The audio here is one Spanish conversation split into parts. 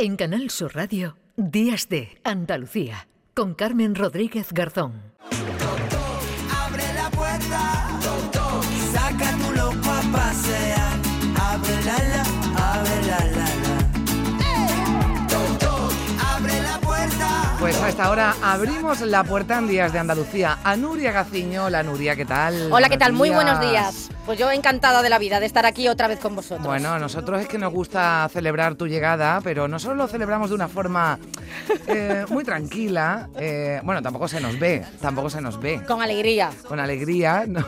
En Canal Sur Radio, Días de Andalucía, con Carmen Rodríguez Garzón. Abre la puerta, saca tu loco a pasear. Abre la, a esta hora abrimos la puerta en Días de Andalucía. A Nuria Gaciño. Hola Nuria, ¿qué tal? Hola, ¿qué tal? Muy buenos días. Pues yo encantada de la vida de estar aquí otra vez con vosotros. Bueno, a nosotros es que nos gusta celebrar tu llegada, pero nosotros lo celebramos de una forma eh, muy tranquila. eh, bueno, tampoco se nos ve, tampoco se nos ve. Con alegría, Con alegría, ¿no?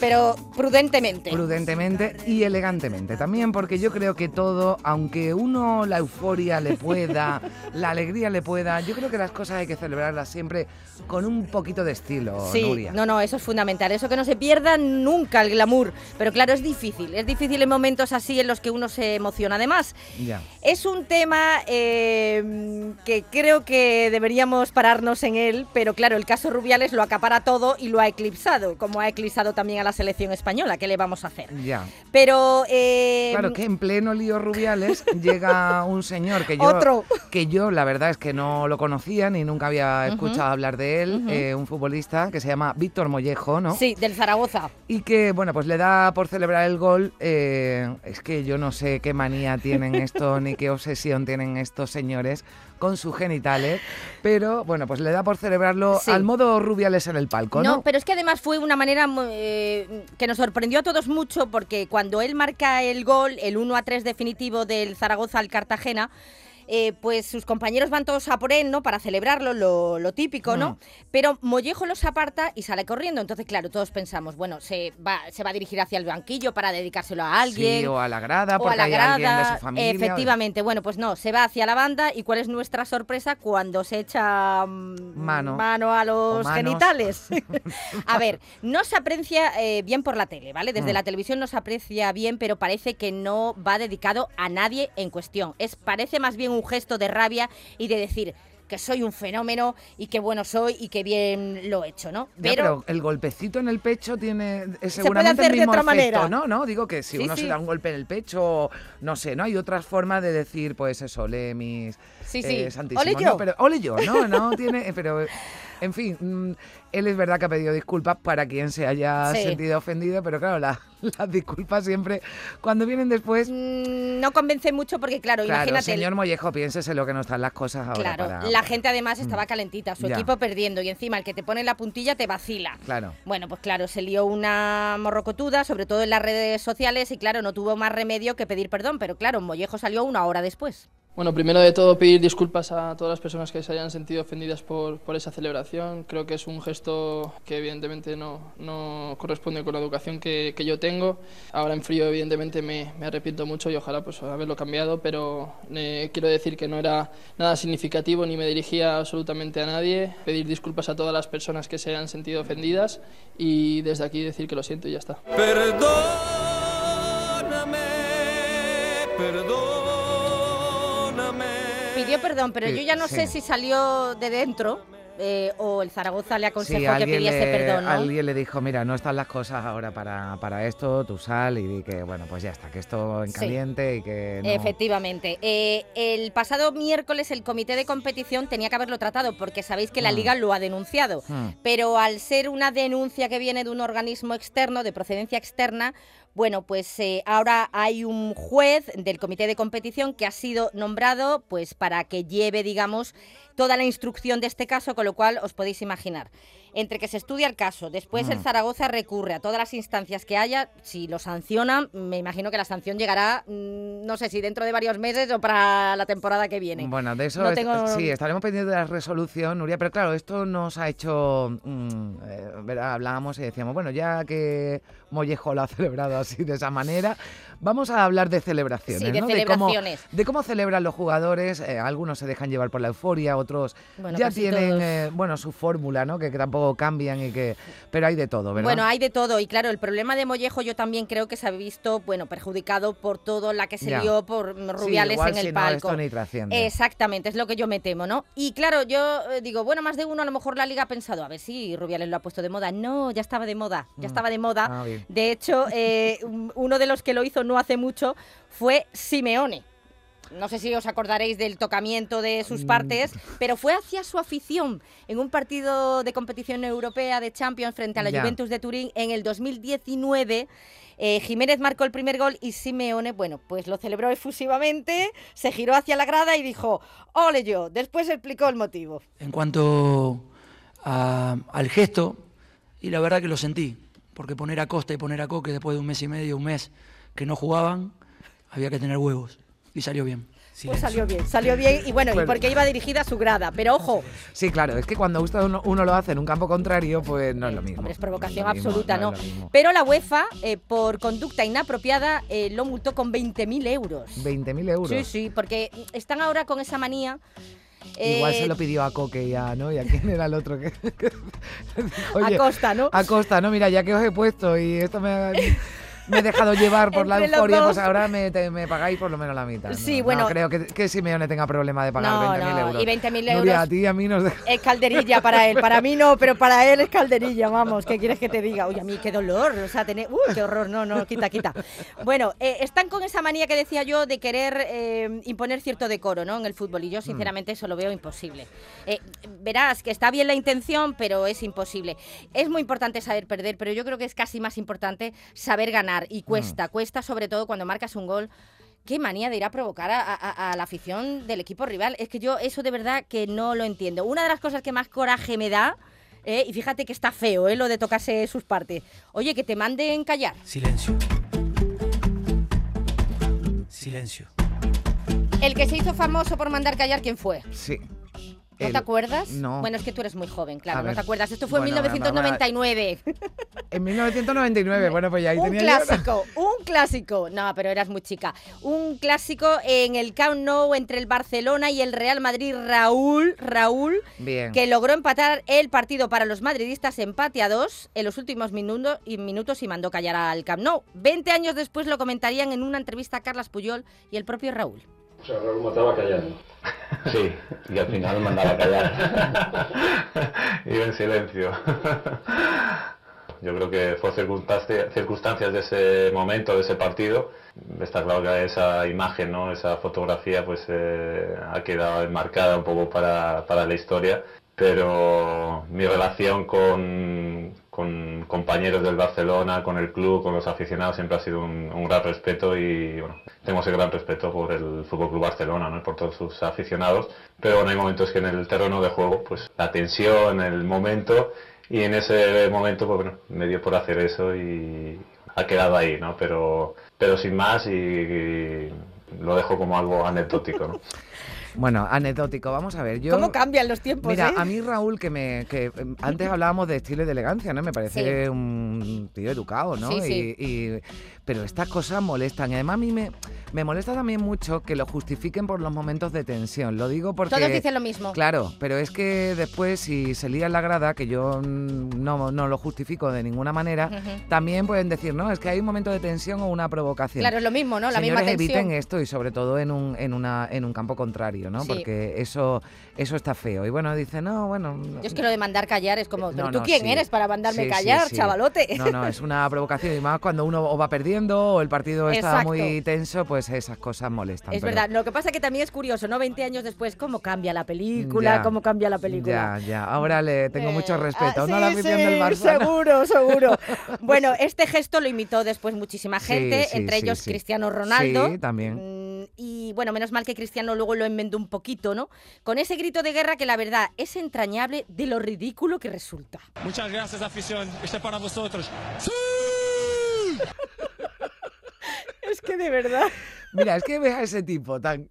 Pero prudentemente. prudentemente y elegantemente también, porque yo creo que todo, aunque uno la euforia le pueda, la alegría le pueda, yo creo que las cosas hay que celebrarlas siempre con un poquito de estilo, Sí, Nuria. no, no, eso es fundamental. Eso que no se pierda nunca el glamour. Pero claro, es difícil. Es difícil en momentos así en los que uno se emociona. Además, Ya. es un tema eh, que creo que deberíamos pararnos en él, pero claro, el caso Rubiales lo acapara todo y lo ha eclipsado, como ha eclipsado también a la selección española. ¿Qué le vamos a hacer? Ya. Pero... eh, Claro que en pleno lío Rubiales llega un señor que yo, Otro. que yo la verdad es que no lo conocía ni nunca había escuchado hablar de él, Ujú. eh, un futbolista que se llama Víctor Mollejo, ¿no? Sí, del Zaragoza. Y que, bueno, pues le da por celebrar el gol. eh, es que yo no sé qué manía tienen esto ni qué obsesión tienen estos señores con sus genitales, pero bueno, pues le da por celebrarlo Sí. al modo Rubiales en el palco, ¿no? No, pero es que además fue una manera eh, que nos sorprendió a todos mucho porque cuando él marca el gol, el 1 a 3 definitivo del Zaragoza al Cartagena, eh, pues sus compañeros van todos a por él, ¿no? Para celebrarlo, lo, lo típico, ¿no? Mm. Pero Mollejo los aparta y sale corriendo. Entonces, claro, todos pensamos, bueno, se va, se va a dirigir hacia el banquillo para dedicárselo a alguien. Sí, o a la grada, o a la hay alguien de grada, su familia. efectivamente. Bueno, pues no, se va hacia la banda y cuál es nuestra sorpresa cuando se echa mm, Mano. a los genitales. a ver, no se aprecia eh, bien por la tele, ¿vale? Desde Mm. la televisión no se aprecia bien, pero parece que no va dedicado a nadie en cuestión. Es parece más bien un gesto de rabia y de decir que soy un fenómeno y que bueno soy y que bien lo he hecho, ¿no? Ya, pero el golpecito en el pecho tiene es Se seguramente puede hacer el de mismo otra efecto, manera. ¿no? ¿no? Digo que si Sí, uno sí. se da un golpe en el pecho, no sé, ¿no? Hay otras formas de decir, pues eso, ole mis Sí, sí. eh, Ole ¿no? yo. Pero ole yo, ¿no? No tiene, eh, pero en fin, mm, él es verdad que ha pedido disculpas para quien se haya Sí. sentido ofendido, pero claro, la- las disculpas siempre cuando vienen después Mm, no convence mucho porque claro, Claro, imagínate el- señor Mollejo, piénsese lo que no están las cosas ahora Claro, para- la gente además estaba calentita, su Ya. equipo perdiendo y encima el que te pone la puntilla te vacila. Claro. Bueno, pues claro, se lió una morrocotuda, sobre todo en las redes sociales y claro, no tuvo más remedio que pedir perdón, pero claro, Mollejo salió una hora después. Bueno, primero de todo pedir disculpas a todas las personas que se hayan sentido ofendidas por, por esa celebración. Creo que es un gesto que evidentemente no, no corresponde con la educación que, que yo tengo. Ahora en frío evidentemente me, me arrepiento mucho y ojalá pues haberlo cambiado, pero eh, quiero decir que no era nada significativo ni me dirigía absolutamente a nadie. Pedir disculpas a todas las personas que se hayan sentido ofendidas y desde aquí decir que lo siento y ya está. Perdóname, perdóname. Pidió perdón, pero Sí, yo ya no sí. sé si salió de dentro eh, o el Zaragoza le aconsejó Sí, que pidiese le, perdón, ¿no? alguien le dijo, mira, no están las cosas ahora para, para esto, tú sal y di que, bueno, pues ya está, que esto en caliente y que no... Efectivamente. Eh, el pasado miércoles el comité de competición tenía que haberlo tratado porque sabéis que la Mm. liga lo ha denunciado. Hmm. Pero al ser una denuncia que viene de un organismo externo, de procedencia externa, bueno, pues eh, ahora hay un juez del comité de competición que ha sido nombrado pues para que lleve, digamos, toda la instrucción de este caso, con lo cual os podéis imaginar. Entre que se estudia el caso, después el Mm. Zaragoza recurre a todas las instancias que haya, si lo sancionan, me imagino que la sanción llegará, mm, no sé si dentro de varios meses o para la temporada que viene. Bueno, de eso No es- tengo- sí, estaremos pendientes de la resolución, Nuria, pero claro, esto nos ha hecho, mm, eh, hablábamos y decíamos, bueno, ya que Mollejo lo ha celebrado así de esa manera, vamos a hablar de celebraciones, Sí, de ¿no? celebraciones. cómo, de cómo celebran los jugadores, eh, algunos se dejan llevar por la euforia, otros Bueno, ya casi tienen, eh, bueno, su fórmula, ¿no? Que, que tampoco cambian y que, pero hay de todo, ¿verdad? Bueno, hay de todo. Y claro, el problema de Mollejo yo también creo que se ha visto, bueno, perjudicado por todo la que se lió por mm, Sí, Rubiales igual en el si no, palco. esto ni. Exactamente, es lo que yo me temo, ¿no? Y claro, yo eh, digo, bueno, más de uno a lo mejor la liga ha pensado, a ver si Rubiales lo ha puesto de moda. No, ya estaba de moda, ya estaba de moda. Ah. De hecho, eh, un- uno de los que lo hizo no hace mucho fue Simeone. No sé si os acordaréis del tocamiento de Mm. sus partes, pero fue hacia su afición en un partido de competición europea de Champions frente a la. Juventus de Turín en el 2019. Eh, Jiménez marcó el primer gol y Simeone, bueno, pues lo celebró efusivamente, se giró hacia la grada y dijo, ole yo, después explicó el motivo. En cuanto a- al gesto, y la verdad que lo sentí, porque poner a Costa y poner a Coque después de un mes y medio, un mes que no jugaban, había que tener huevos. Y salió bien. Pues salió bien, salió bien y bueno, y porque iba dirigida a su grada, pero ojo, Sí, claro, es que cuando uno, uno lo hace en un campo contrario, pues no es lo mismo. Hombre, es provocación No es lo mismo, absoluta, ¿no? Pero la UEFA, eh, por conducta inapropiada, eh, lo multó con 20.000 euros. 20.000 euros. Sí, sí, porque están ahora con esa manía. Igual eh, se lo pidió a Coque ya, ¿no? ¿Y a quién era el otro que...? a "Oye, Costa, ¿no? A Costa, no, mira, ya que os he puesto y esto me ha, me he dejado llevar por la euforia, pues ahora me, te- me pagáis por lo menos la mitad. ¿no? Sí, No bueno. creo que, que Simeone tenga problema de pagar No, 20.000 no, euros. y 20.000 Nuria, euros- a ti y a mí nos deja... Es calderilla para él, para mí no, pero para él es calderilla, vamos, ¿qué quieres que te diga? Uy, a mí qué dolor, o sea, tener, uy, qué horror, no, no, quita, quita. Bueno, eh, están con esa manía que decía yo de querer eh, imponer cierto decoro, ¿no? En el fútbol, y yo sinceramente eso lo veo imposible. Eh, verás que está bien la intención, pero es imposible. Es muy importante saber perder, pero yo creo que es casi más importante saber ganar, y cuesta, cuesta sobre todo cuando marcas un gol. Qué manía de ir a provocar a, a- a la afición del equipo rival. Es que yo eso de verdad que no lo entiendo. Una de las cosas que más coraje me da, eh, y fíjate que está feo eh, lo de tocarse sus partes. Oye, que te manden callar. Silencio. Silencio. El que se hizo famoso por mandar callar, ¿quién fue? Sí. ¿No El- te acuerdas? No. Bueno, es que tú eres muy joven, claro, A no ver. te acuerdas. Esto fue en Bueno, 1999. En 1999, bueno, pues ya ahí un tenía yo- clásico, un clásico. No, pero eras muy chica. Un clásico en el Camp Nou entre el Barcelona y el Real Madrid. Raúl, Raúl, Bien. que logró empatar el partido para los madridistas empate a dos en los últimos minutos y, minutos y mandó callar al Camp Nou. Veinte años después lo comentarían en una entrevista a Carlas Puyol y el propio Raúl. O sea, Raúl mataba callando. Sí, y al final mandaba a callar. Iba en silencio. Yo creo que fue circunstancia- circunstancias de ese momento, de ese partido. Está claro que esa imagen, ¿no? esa fotografía, pues eh, ha quedado enmarcada un poco para, para la historia. Pero mi relación con, con compañeros del Barcelona, con el club, con los aficionados, siempre ha sido un, un gran respeto y bueno, tengo ese gran respeto por el Fútbol Club Barcelona, ¿no? por todos sus aficionados. Pero bueno, hay momentos que en el terreno de juego, pues la tensión, el momento, y en ese momento, pues bueno, me dio por hacer eso y ha quedado ahí, ¿no? Pero, pero sin más y, y lo dejo como algo anecdótico, ¿no? Bueno, anecdótico, vamos a ver. Yo, ¿Cómo cambian los tiempos? Mira, eh? a mí Raúl, que me que antes hablábamos de estilo y de elegancia, ¿no? Me parece Sí. un tío educado, ¿no? Sí, sí. Y, y- pero estas cosas molestan. Y además a mí me, me molesta también mucho que lo justifiquen por los momentos de tensión. Lo digo porque... Todos dicen lo mismo. Claro, pero es que después si se lía en la grada, que yo no, no lo justifico de ninguna manera, también pueden decir, no, es que hay un momento de tensión o una provocación. Claro, es lo mismo, ¿no? La Señores, misma tensión. eviten esto y sobre todo en un, en una, en un campo contrario, ¿no? Sí. Porque eso, eso está feo. Y bueno, dice, no, bueno... Yo es que lo de mandar callar es como, ¿pero No, tú no, quién sí. eres para mandarme Sí, callar, chavalote? No, no, es una provocación y más cuando uno o va perdiendo o el partido está muy tenso, pues esas cosas molestan. Es pero- verdad, lo que pasa que también es curioso, ¿no? 20 años después, ¿cómo cambia la película? Ya, ¿Cómo cambia la película? Ya, ya. Ahora le tengo mucho Eh, respeto, ah. ¿no? Seguro, seguro. bueno, este gesto lo imitó después muchísima gente, entre ellos. Cristiano Ronaldo. Sí, también. Y bueno, menos mal que Cristiano luego lo enmendó un poquito, ¿no? Con ese grito de guerra que la verdad es entrañable de lo ridículo que resulta. Muchas gracias, afición. Este es para vosotros. Es que de verdad. Mira, es que ves a ese tipo tan,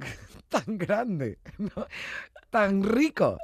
tan grande, ¿no? tan rico,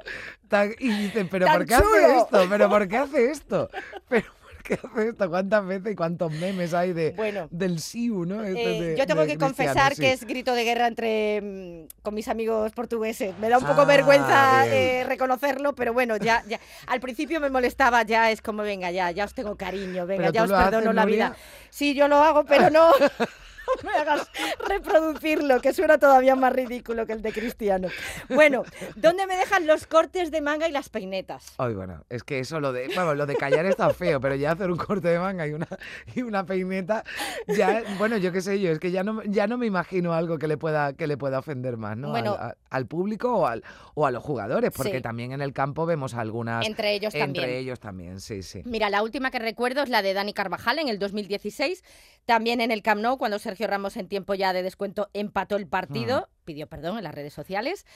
tan, y dicen, ¿pero Tan por qué chulo. hace esto? ¿Pero por qué hace esto? ¿Pero qué hace esto? ¿Cuántas veces y cuántos memes hay de, Bueno. del Siu, ¿no? Este Eh, yo tengo que confesar sí. que es grito de guerra entre mm, con mis amigos portugueses. Me da un poco Ah, vergüenza eh, reconocerlo, pero bueno, ya, ya. Al principio me molestaba, ya es como, venga, ya, ya os tengo cariño, venga, ¿Pero ya os perdono haces, la Nuria? vida. Sí, yo lo hago, pero no. me hagas reproducirlo, que suena todavía más ridículo que el de Cristiano. Bueno, ¿dónde me dejan los cortes de manga y las peinetas? Ay, bueno, es que eso lo de, bueno, lo de callar está feo, pero ya hacer un corte de manga y una, y una peineta, ya, bueno, yo qué sé yo, es que ya no, ya no me imagino algo que le pueda, que le pueda ofender más, ¿no? Bueno. al, a- al público o, al, o a los jugadores, porque Sí. también en el campo vemos algunas. Entre ellos también. Entre ellos también, sí, sí. Mira, la última que recuerdo es la de Dani Carvajal en el 2016, también en el Camp Nou, cuando Sergio Ramos en tiempo ya de descuento empató el partido, pidió perdón en las redes sociales.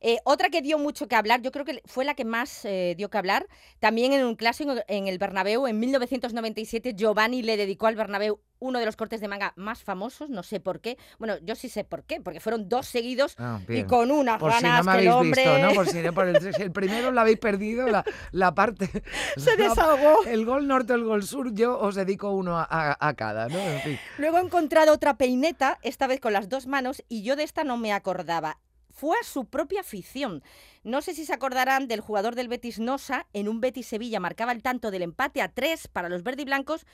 Eh, otra que dio mucho que hablar, yo creo que fue la que más eh, dio que hablar, también en un clásico en el Bernabéu, en 1997, Giovanni le dedicó al Bernabéu uno de los cortes de manga más famosos, no sé por qué. Bueno, yo sí sé por qué, porque fueron dos seguidos Ah, y con unas Por si ganas no me que el hombre visto, ¿no? Por si, por el, si el primero lo habéis perdido, la, la parte. se la- desahogó. El gol norte o el gol sur, yo os dedico uno a, a- a cada, ¿no? En fin. Luego he encontrado otra peineta, esta vez con las dos manos, y yo de esta no me acordaba. Fue a su propia afición. No sé si se acordarán del jugador del Betis Nosa, en un Betis Sevilla marcaba el tanto del empate a tres para los verde y blancos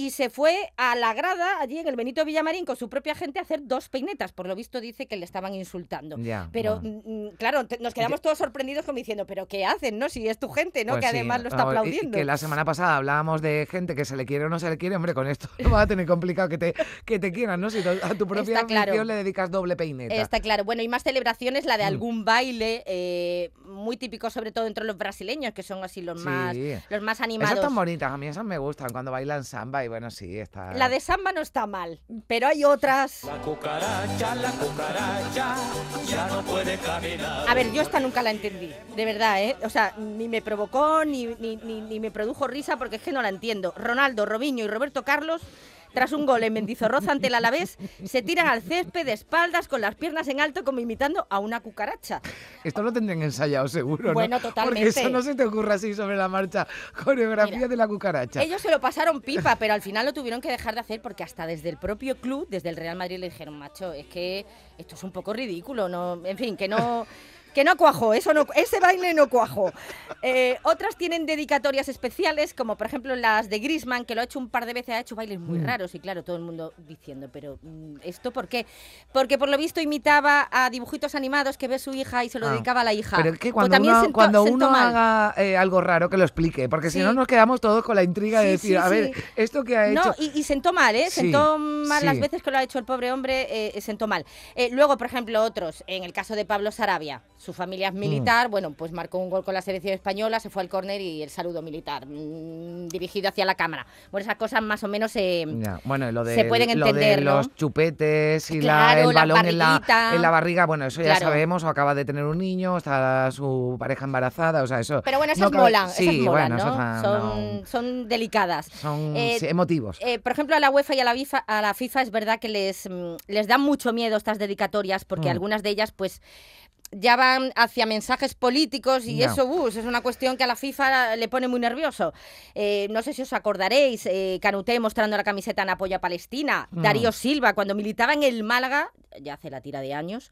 y se fue a la grada allí en el Benito Villamarín con su propia gente a hacer dos peinetas. Por lo visto dice que le estaban insultando. Ya, Pero bueno. mm, mm, claro, te- nos quedamos todos sorprendidos como diciendo, pero ¿qué hacen? ¿No? Si es tu gente, ¿no? Pues que sí, además lo está aplaudiendo. Que la semana pasada hablábamos de gente que se le quiere o no se le quiere, hombre, con esto lo vas a tener complicado que te, que te quieran, ¿no? Si a tu propia claro. le dedicas doble peineta. Está claro. Bueno, y más celebraciones, la de Mm. algún baile, eh, muy típico sobre todo entre los brasileños, que son así los más los más Esas animados. están bonitas, a mí esas me gustan cuando bailan samba y bueno, sí, está... La de samba no está mal, pero hay otras. La cucaracha, la cucaracha, ya no puede caminar. A ver, yo esta nunca la entendí, de verdad, ¿eh? O sea, ni me provocó, ni, ni, ni- ni me produjo risa, porque es que no la entiendo. Ronaldo, Robinho y Roberto Carlos, tras un gol en Mendizorroza ante el Alavés, se tiran al césped de espaldas con las piernas en alto como imitando a una cucaracha. Esto lo tendrían ensayado seguro, ¿no? Bueno, Porque totalmente. eso no se te ocurre así sobre la marcha. Coreografía Mira, de la cucaracha. Ellos se lo pasaron pipa, pero al final lo tuvieron que dejar de hacer porque hasta desde el propio club, desde el Real Madrid, le dijeron, macho, es que esto es un poco ridículo, no, en fin, que no. Que no cuajó, eso no, ese baile no cuajó. Eh, otras tienen dedicatorias especiales, como por ejemplo las de Grisman, que lo ha hecho un par de veces, ha hecho bailes muy Mm. raros, y claro, todo el mundo diciendo, pero mm, ¿esto por qué? Porque por lo visto imitaba a dibujitos animados que ve su hija y se lo Ah, dedicaba a la hija. Pero es que Pues cuando uno, sentó- cuando sentó uno mal. haga eh, algo raro, que lo explique, porque si no nos quedamos todos con la intriga de decir, sí, a ver, esto que ha hecho... No, y, y sentó mal, ¿eh? Sí, Sentó mal las veces que lo ha hecho el pobre hombre, eh, sentó mal. Eh, luego, por ejemplo, otros, en el caso de Pablo Sarabia, su familia es Mm. militar, bueno, pues marcó un gol con la selección española, se fue al córner y el saludo militar, mm, dirigido hacia la cámara. Bueno, esas cosas más o menos eh, Bueno, lo de, se pueden lo de entender, ¿no? los chupetes y Claro, la, el la balón en la, en la barriga, bueno, eso ya Claro. sabemos, o acaba de tener un niño, está su pareja embarazada, o sea, eso... Pero bueno, esas no molan, Sí, esas molan, bueno, ¿no? esas, son, son delicadas. son Eh, sí, emotivos. Eh, por ejemplo, a la UEFA y a la, FIFA, a la FIFA es verdad que les, mm, les dan mucho miedo estas dedicatorias porque Mm. algunas de ellas, pues ya van hacia mensajes políticos y eso bus, es una cuestión que a la FIFA le pone muy nervioso. Eh, no sé si os acordaréis, eh, Canuté mostrando la camiseta en apoyo a Palestina, Mm. Darío Silva cuando militaba en el Málaga, ya hace la tira de años,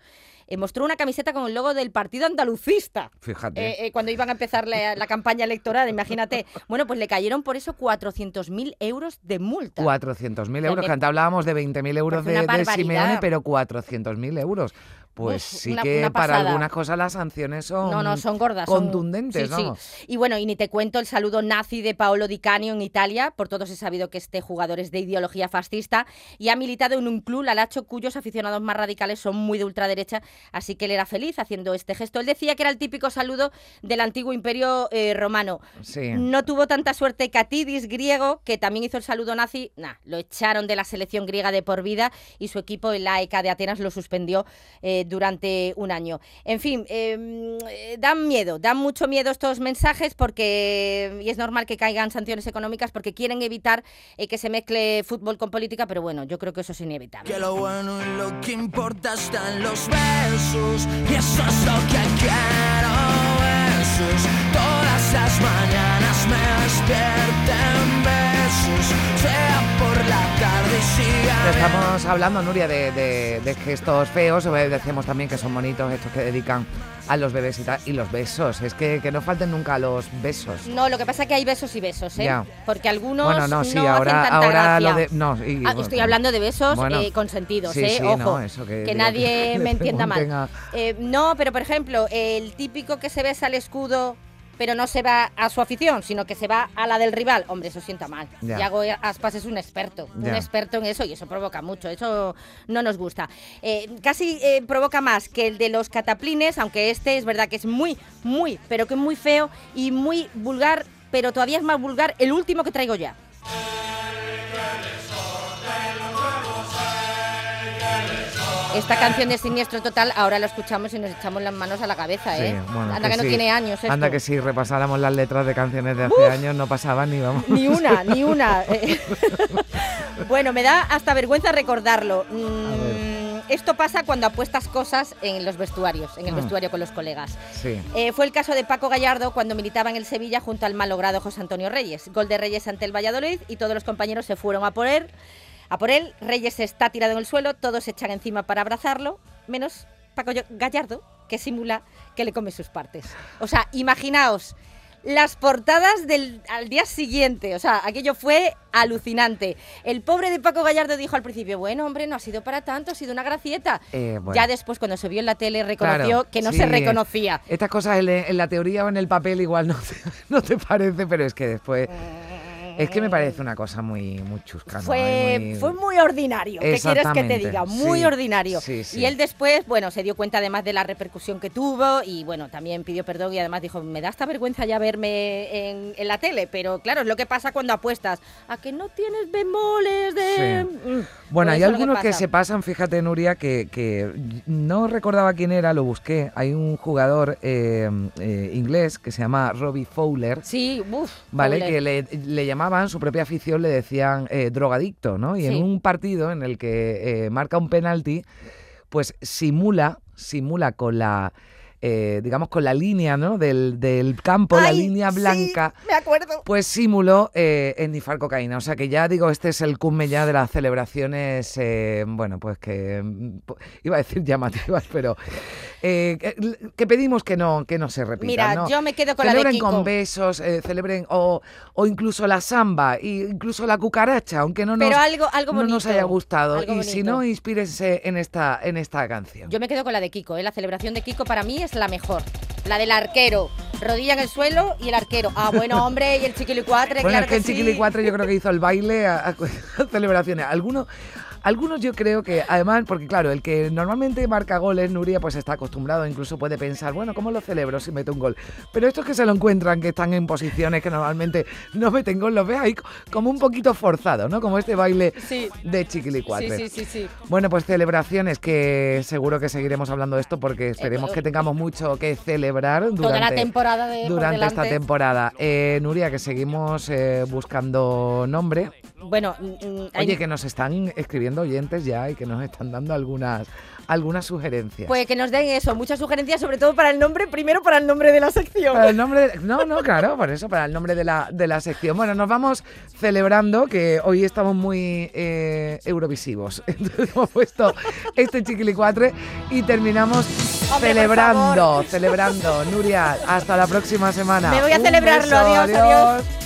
eh, mostró una camiseta con el logo del partido andalucista. Fíjate. Eh, cuando iban a empezar la, la campaña electoral, imagínate. Bueno, pues le cayeron por eso 400.000 euros de multa. 400.000 sea, euros, que antes hablábamos de 20.000 euros de, de Simeone, pero 400.000 euros. Pues sí una- que una para algunas cosas las sanciones son, No, no, son gordas. son- contundentes, sí, sí. vamos. Y bueno, y ni te cuento el saludo nazi de Paolo Di Canio en Italia. Por todos he sabido que este jugador es de ideología fascista y ha militado en un club, la Lacho, cuyos aficionados más radicales son muy de ultraderecha, así que él era feliz haciendo este gesto. Él decía que era el típico saludo del antiguo imperio eh, romano. Sí. No tuvo tanta suerte Catidis, griego, que también hizo el saludo nazi. Nah, lo echaron de la selección griega de por vida y su equipo, el AEK de Atenas, lo suspendió eh, durante un año. En fin, eh, eh, dan miedo, dan mucho miedo estos mensajes porque, y es normal que caigan sanciones económicas porque quieren evitar eh, que se mezcle fútbol con política, pero bueno, yo creo que eso es inevitable. Que lo bueno y lo que importa están los besos Y eso es lo que quiero Besos Todas las mañanas me despierten besos Estamos hablando, Nuria, de, de- de gestos feos. eh, Decíamos también que son bonitos estos que dedican a los bebés y tal. Y los besos. Es que, que no falten nunca los besos. No, lo que pasa es que hay besos y besos, ¿eh? Ya. Porque algunos Bueno, no, sí, hacen ahora, tanta ahora gracia. lo de. No, y- Ah, bueno, estoy hablando de besos bueno, eh, consentidos, sí, ¿eh? sí, Ojo, no, eso que que, digo, nadie que me entienda mal. a- Eh, no, pero por ejemplo, el típico que se besa al escudo, pero no se va a su afición, sino que se va a la del rival. Hombre, eso sienta mal. Ya. Yago Aspas es un experto, un experto en eso y eso provoca mucho, eso no nos gusta. Eh, casi eh, provoca más que el de los cataplines, aunque este es verdad que es muy, muy, pero que muy feo y muy vulgar, pero todavía es más vulgar el último que traigo ya. Esta canción de Siniestro Total ahora la escuchamos y nos echamos las manos a la cabeza, Sí, ¿eh? bueno, Anda que, no sí. tiene años esto. Anda que si repasáramos las letras de canciones de hace años no pasaban ni vamos. Ni una, ni una. Eh, bueno, me da hasta vergüenza recordarlo. Mm, esto pasa cuando apuestas cosas en los vestuarios, en el Mm. vestuario con los colegas. Sí. Eh, fue el caso de Paco Gallardo cuando militaba en el Sevilla junto al malogrado José Antonio Reyes. Gol de Reyes ante el Valladolid y todos los compañeros se fueron a por él. A por él, Reyes está tirado en el suelo, todos se echan encima para abrazarlo, menos Paco Gallardo, que simula que le come sus partes. O sea, imaginaos las portadas del al día siguiente, o sea, aquello fue alucinante. El pobre de Paco Gallardo dijo al principio, bueno, hombre, no ha sido para tanto, ha sido una gracieta. Eh, bueno. Ya después, cuando se vio en la tele, reconoció Claro, que no sí. se reconocía. Estas cosas en, en la teoría o en el papel igual no te, no te parece, pero es que después. Es que me parece una cosa muy, muy chusca. Fue, Muy- fue muy ordinario. ¿Qué quieres que te diga? Muy sí, ordinario. sí, sí. Y él después, bueno, se dio cuenta además de la repercusión que tuvo y bueno, también pidió perdón y además dijo, me da esta vergüenza ya verme en, en la tele, pero claro, es lo que pasa cuando apuestas a que no tienes bemoles de... Mm, Bueno, hay algunos que, se pasan, fíjate, Nuria, que, que no recordaba quién era, lo busqué. Hay un jugador eh, eh, inglés que se llama Robbie Fowler. Sí, uff. ¿Vale? Que le, le llamaban, su propia afición le decían eh, drogadicto, ¿no? Y Sí. en un partido en el que eh, marca un penalti, pues simula, simula con la, eh, digamos, con la línea, ¿no? Del, del campo, la línea sí, blanca. me acuerdo. Pues simuló eh, esnifar cocaína. O sea que ya digo, este es el cumme ya de las celebraciones, eh, bueno, pues que mm, iba a decir llamativas, pero eh, que, que pedimos que no, que no se repita. Mira, ¿no? yo me quedo con la de celebren Kiko. con besos, celebren o, o incluso la samba, e incluso la cucaracha, aunque no nos, Pero algo- algo no nos bonito, haya gustado. Y si bonito. no, inspírense en esta, en esta canción. Yo me quedo con la de Kiko, la celebración de Kiko para mí es la mejor. La del arquero, rodilla en el suelo y el arquero. Ah, bueno, hombre, y el chiquilicuatre, Bueno, claro es que el sí. Chiquili 4 yo creo que hizo el baile a, a- a celebraciones. Algunos, algunos yo creo que, además, porque claro, el que normalmente marca goles, Nuria, pues está acostumbrado, incluso puede pensar, bueno, ¿cómo lo celebro si meto un gol? Pero estos que se lo encuentran, que están en posiciones que normalmente no meten gol, los ves ahí como un poquito forzado, ¿no? Como este baile Sí. de Chiquili 4. Sí, sí, sí, sí. Bueno, pues celebraciones que seguro que seguiremos hablando de esto porque esperemos que tengamos mucho que celebrar durante, Toda la temporada de durante esta temporada. Eh, Nuria, que seguimos eh, buscando nombre. Bueno, mm, mm, hay- Oye, que nos están escribiendo oyentes ya y que nos están dando algunas, algunas sugerencias. pues que nos den eso, muchas sugerencias, sobre todo para el nombre, primero para el nombre de la sección. Para el nombre, de- no, no, claro, por eso, para el nombre de la, de la sección. Bueno, nos vamos celebrando que hoy estamos muy eh, eurovisivos. Entonces hemos puesto este chiquilicuatre y terminamos Hombre, celebrando, celebrando. Nuria, hasta la próxima semana. Me voy a Un celebrarlo. beso, Adiós, adiós.